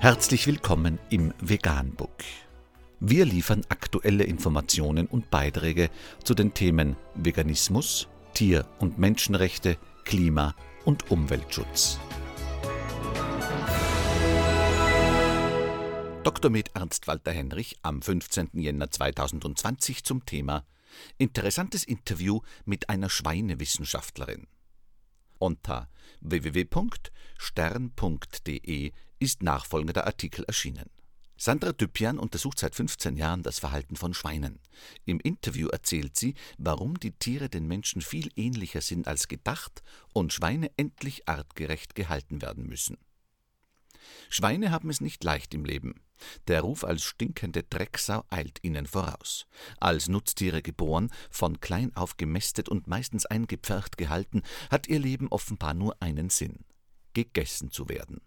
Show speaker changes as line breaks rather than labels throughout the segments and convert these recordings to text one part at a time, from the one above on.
Herzlich willkommen im Veganbook. Wir liefern aktuelle Informationen und Beiträge zu den Themen Veganismus, Tier- und Menschenrechte, Klima- und Umweltschutz. Dr. Med Ernst Walter Henrich am 15. Jänner 2020 zum Thema Interessantes Interview mit einer Schweinewissenschaftlerin. Unter www.stern.de ist nachfolgender Artikel erschienen. Sandra Düpjan untersucht seit 15 Jahren das Verhalten von Schweinen. Im Interview erzählt sie, warum die Tiere den Menschen viel ähnlicher sind als gedacht und Schweine endlich artgerecht gehalten werden müssen. Schweine haben es nicht leicht im Leben. Der Ruf als stinkende Drecksau eilt ihnen voraus. Als Nutztiere geboren, von klein auf gemästet und meistens eingepfercht gehalten, hat ihr Leben offenbar nur einen Sinn: gegessen zu werden.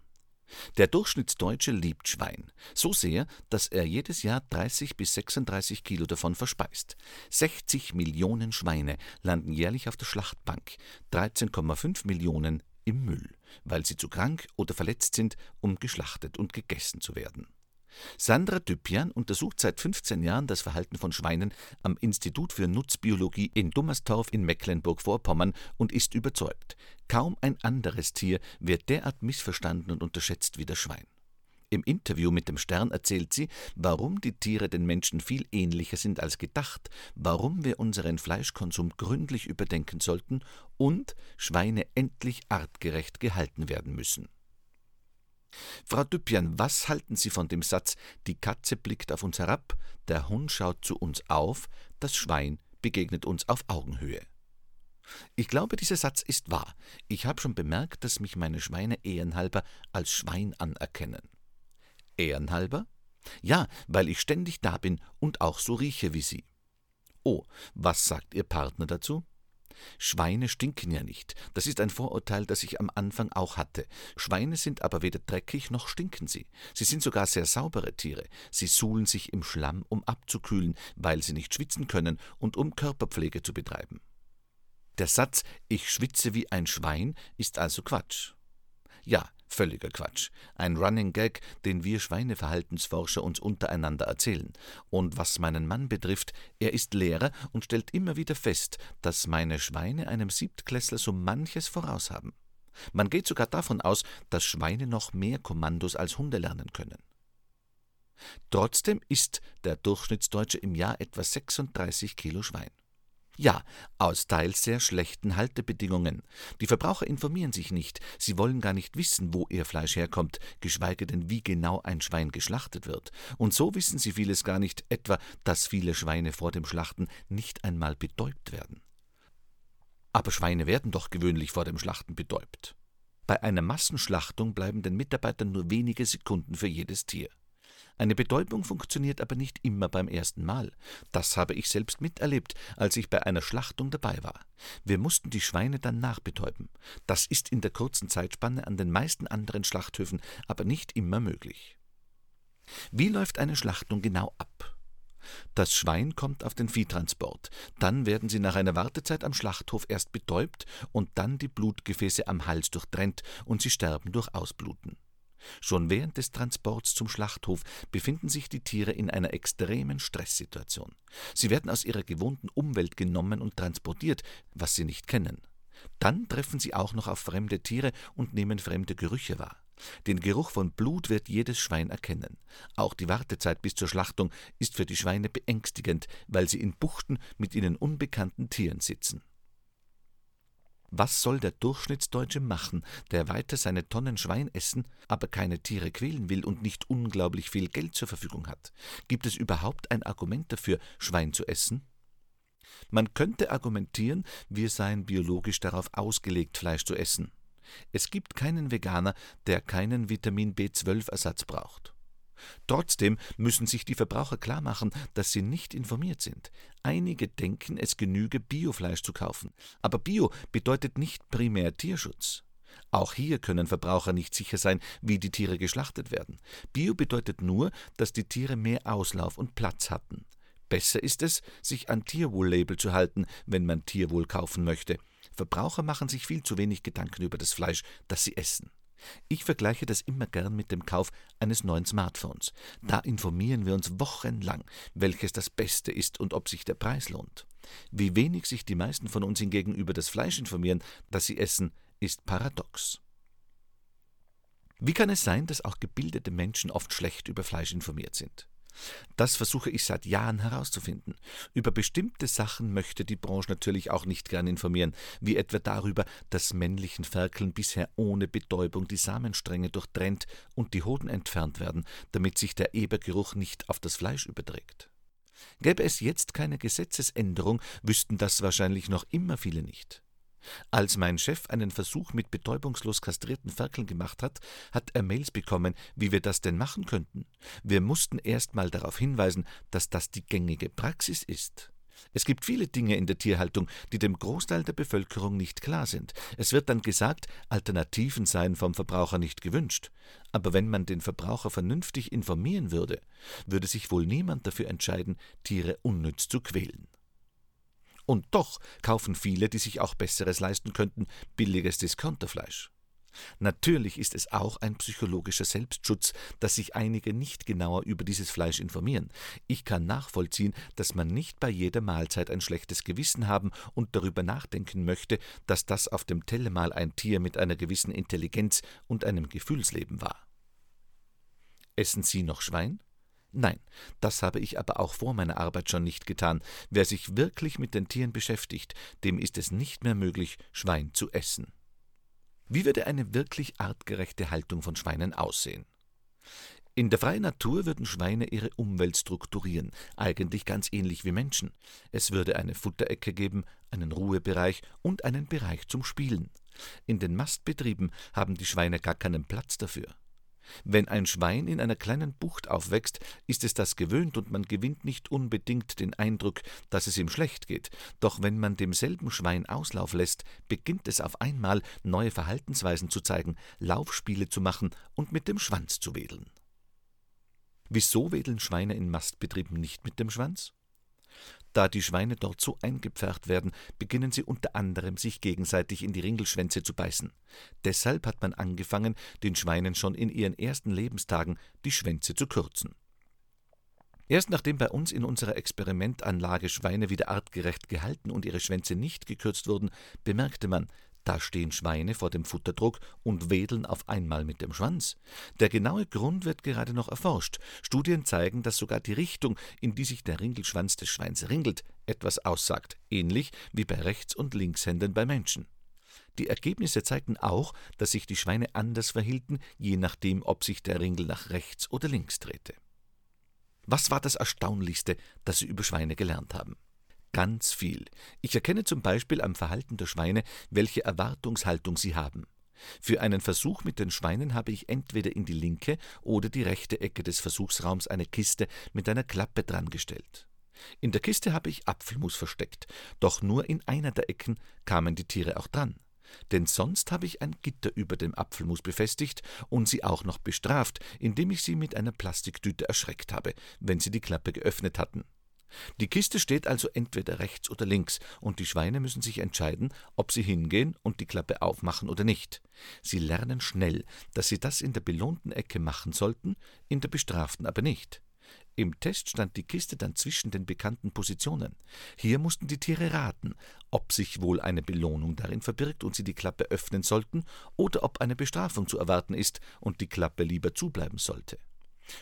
Der Durchschnittsdeutsche liebt Schwein, so sehr, dass er jedes Jahr 30 bis 36 Kilo davon verspeist. 60 Millionen Schweine landen jährlich auf der Schlachtbank, 13,5 Millionen im Müll, weil sie zu krank oder verletzt sind, um geschlachtet und gegessen zu werden. Sandra Düpjan untersucht seit 15 Jahren das Verhalten von Schweinen am Institut für Nutzbiologie in Dummerstorf in Mecklenburg-Vorpommern und ist überzeugt, kaum ein anderes Tier wird derart missverstanden und unterschätzt wie das Schwein. Im Interview mit dem Stern erzählt sie, warum die Tiere den Menschen viel ähnlicher sind als gedacht, warum wir unseren Fleischkonsum gründlich überdenken sollten und Schweine endlich artgerecht gehalten werden müssen. Frau Düppjan, was halten Sie von dem Satz, die Katze blickt auf uns herab, der Hund schaut zu uns auf, das Schwein begegnet uns auf Augenhöhe? Ich glaube, dieser Satz ist wahr. Ich habe schon bemerkt, dass mich meine Schweine ehrenhalber als Schwein anerkennen. Ehrenhalber? Ja, weil ich ständig da bin und auch so rieche wie Sie. Oh, was sagt Ihr Partner dazu? Schweine stinken ja nicht. Das ist ein Vorurteil, das ich am Anfang auch hatte. Schweine sind aber weder dreckig noch stinken sie. Sie sind sogar sehr saubere Tiere. Sie suhlen sich im Schlamm, um abzukühlen, weil sie nicht schwitzen können und um Körperpflege zu betreiben. Der Satz Ich schwitze wie ein Schwein ist also Quatsch. Ja, Völliger Quatsch. Ein Running Gag, den wir Schweineverhaltensforscher uns untereinander erzählen. Und was meinen Mann betrifft, er ist Lehrer und stellt immer wieder fest, dass meine Schweine einem Siebtklässler so manches voraus haben. Man geht sogar davon aus, dass Schweine noch mehr Kommandos als Hunde lernen können. Trotzdem isst der Durchschnittsdeutsche im Jahr etwa 36 Kilo Schwein. Ja, aus teils sehr schlechten Haltebedingungen. Die Verbraucher informieren sich nicht, sie wollen gar nicht wissen, wo ihr Fleisch herkommt, geschweige denn, wie genau ein Schwein geschlachtet wird. Und so wissen sie vieles gar nicht, etwa, dass viele Schweine vor dem Schlachten nicht einmal betäubt werden. Aber Schweine werden doch gewöhnlich vor dem Schlachten betäubt. Bei einer Massenschlachtung bleiben den Mitarbeitern nur wenige Sekunden für jedes Tier. Eine Betäubung funktioniert aber nicht immer beim ersten Mal. Das habe ich selbst miterlebt, als ich bei einer Schlachtung dabei war. Wir mussten die Schweine dann nachbetäuben. Das ist in der kurzen Zeitspanne an den meisten anderen Schlachthöfen aber nicht immer möglich. Wie läuft eine Schlachtung genau ab? Das Schwein kommt auf den Viehtransport, dann werden sie nach einer Wartezeit am Schlachthof erst betäubt und dann die Blutgefäße am Hals durchtrennt und sie sterben durch Ausbluten. Schon während des Transports zum Schlachthof befinden sich die Tiere in einer extremen Stresssituation. Sie werden aus ihrer gewohnten Umwelt genommen und transportiert, was sie nicht kennen. Dann treffen sie auch noch auf fremde Tiere und nehmen fremde Gerüche wahr. Den Geruch von Blut wird jedes Schwein erkennen. Auch die Wartezeit bis zur Schlachtung ist für die Schweine beängstigend, weil sie in Buchten mit ihnen unbekannten Tieren sitzen. Was soll der Durchschnittsdeutsche machen, der weiter seine Tonnen Schwein essen, aber keine Tiere quälen will und nicht unglaublich viel Geld zur Verfügung hat? Gibt es überhaupt ein Argument dafür, Schwein zu essen? Man könnte argumentieren, wir seien biologisch darauf ausgelegt, Fleisch zu essen. Es gibt keinen Veganer, der keinen Vitamin B12-Ersatz braucht. Trotzdem müssen sich die Verbraucher klarmachen, dass sie nicht informiert sind. Einige denken, es genüge Biofleisch zu kaufen. Aber Bio bedeutet nicht primär Tierschutz. Auch hier können Verbraucher nicht sicher sein, wie die Tiere geschlachtet werden. Bio bedeutet nur, dass die Tiere mehr Auslauf und Platz hatten. Besser ist es, sich an Tierwohl-Label zu halten, wenn man Tierwohl kaufen möchte. Verbraucher machen sich viel zu wenig Gedanken über das Fleisch, das sie essen. Ich vergleiche das immer gern mit dem Kauf eines neuen Smartphones. Da informieren wir uns wochenlang, welches das Beste ist und ob sich der Preis lohnt. Wie wenig sich die meisten von uns hingegen über das Fleisch informieren, das sie essen, ist paradox. Wie kann es sein, dass auch gebildete Menschen oft schlecht über Fleisch informiert sind? Das versuche ich seit Jahren herauszufinden. Über bestimmte Sachen möchte die Branche natürlich auch nicht gern informieren, wie etwa darüber, dass männlichen Ferkeln bisher ohne Betäubung die Samenstränge durchtrennt und die Hoden entfernt werden, damit sich der Ebergeruch nicht auf das Fleisch überträgt. Gäbe es jetzt keine Gesetzesänderung, wüssten das wahrscheinlich noch immer viele nicht. Als mein Chef einen Versuch mit betäubungslos kastrierten Ferkeln gemacht hat, hat er Mails bekommen, wie wir das denn machen könnten. Wir mussten erst mal darauf hinweisen, dass das die gängige Praxis ist. Es gibt viele Dinge in der Tierhaltung, die dem Großteil der Bevölkerung nicht klar sind. Es wird dann gesagt, Alternativen seien vom Verbraucher nicht gewünscht. Aber wenn man den Verbraucher vernünftig informieren würde, würde sich wohl niemand dafür entscheiden, Tiere unnütz zu quälen. Und doch kaufen viele, die sich auch Besseres leisten könnten, billiges Discounterfleisch. Natürlich ist es auch ein psychologischer Selbstschutz, dass sich einige nicht genauer über dieses Fleisch informieren. Ich kann nachvollziehen, dass man nicht bei jeder Mahlzeit ein schlechtes Gewissen haben und darüber nachdenken möchte, dass das auf dem Teller mal ein Tier mit einer gewissen Intelligenz und einem Gefühlsleben war. Essen Sie noch Schwein? Nein, das habe ich aber auch vor meiner Arbeit schon nicht getan. Wer sich wirklich mit den Tieren beschäftigt, dem ist es nicht mehr möglich, Schwein zu essen. Wie würde eine wirklich artgerechte Haltung von Schweinen aussehen? In der freien Natur würden Schweine ihre Umwelt strukturieren, eigentlich ganz ähnlich wie Menschen. Es würde eine Futterecke geben, einen Ruhebereich und einen Bereich zum Spielen. In den Mastbetrieben haben die Schweine gar keinen Platz dafür. Wenn ein Schwein in einer kleinen Bucht aufwächst, ist es das gewöhnt und man gewinnt nicht unbedingt den Eindruck, dass es ihm schlecht geht. Doch wenn man demselben Schwein Auslauf lässt, beginnt es auf einmal neue Verhaltensweisen zu zeigen, Laufspiele zu machen und mit dem Schwanz zu wedeln. Wieso wedeln Schweine in Mastbetrieben nicht mit dem Schwanz? Da die Schweine dort so eingepfercht werden, beginnen sie unter anderem sich gegenseitig in die Ringelschwänze zu beißen. Deshalb hat man angefangen, den Schweinen schon in ihren ersten Lebenstagen die Schwänze zu kürzen. Erst nachdem bei uns in unserer Experimentanlage Schweine wieder artgerecht gehalten und ihre Schwänze nicht gekürzt wurden, bemerkte man, da stehen Schweine vor dem Futterdruck und wedeln auf einmal mit dem Schwanz. Der genaue Grund wird gerade noch erforscht. Studien zeigen, dass sogar die Richtung, in die sich der Ringelschwanz des Schweins ringelt, etwas aussagt, ähnlich wie bei Rechts- und Linkshändern bei Menschen. Die Ergebnisse zeigten auch, dass sich die Schweine anders verhielten, je nachdem, ob sich der Ringel nach rechts oder links drehte. Was war das Erstaunlichste, das Sie über Schweine gelernt haben? Ganz viel. Ich erkenne zum Beispiel am Verhalten der Schweine, welche Erwartungshaltung sie haben. Für einen Versuch mit den Schweinen habe ich entweder in die linke oder die rechte Ecke des Versuchsraums eine Kiste mit einer Klappe dran gestellt. In der Kiste habe ich Apfelmus versteckt, doch nur in einer der Ecken kamen die Tiere auch dran. Denn sonst habe ich ein Gitter über dem Apfelmus befestigt und sie auch noch bestraft, indem ich sie mit einer Plastiktüte erschreckt habe, wenn sie die Klappe geöffnet hatten. Die Kiste steht also entweder rechts oder links, und die Schweine müssen sich entscheiden, ob sie hingehen und die Klappe aufmachen oder nicht. Sie lernen schnell, dass sie das in der belohnten Ecke machen sollten, in der bestraften aber nicht. Im Test stand die Kiste dann zwischen den bekannten Positionen. Hier mussten die Tiere raten, ob sich wohl eine Belohnung darin verbirgt und sie die Klappe öffnen sollten, oder ob eine Bestrafung zu erwarten ist und die Klappe lieber zubleiben sollte.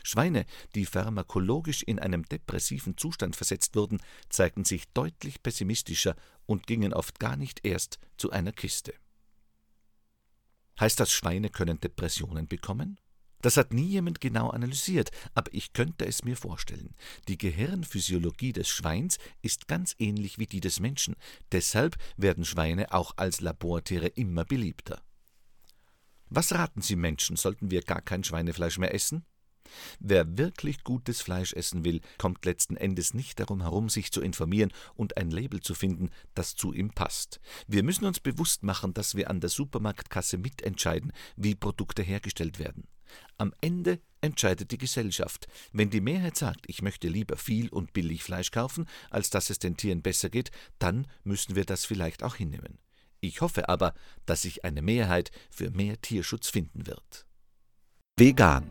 Schweine, die pharmakologisch in einem depressiven Zustand versetzt wurden, zeigten sich deutlich pessimistischer und gingen oft gar nicht erst zu einer Kiste. Heißt das, Schweine können Depressionen bekommen? Das hat nie jemand genau analysiert, aber ich könnte es mir vorstellen. Die Gehirnphysiologie des Schweins ist ganz ähnlich wie die des Menschen, deshalb werden Schweine auch als Labortiere immer beliebter. Was raten Sie Menschen, sollten wir gar kein Schweinefleisch mehr essen? Wer wirklich gutes Fleisch essen will, kommt letzten Endes nicht darum herum, sich zu informieren und ein Label zu finden, das zu ihm passt. Wir müssen uns bewusst machen, dass wir an der Supermarktkasse mitentscheiden, wie Produkte hergestellt werden. Am Ende entscheidet die Gesellschaft. Wenn die Mehrheit sagt, ich möchte lieber viel und billig Fleisch kaufen, als dass es den Tieren besser geht, dann müssen wir das vielleicht auch hinnehmen. Ich hoffe aber, dass sich eine Mehrheit für mehr Tierschutz finden wird. Vegan,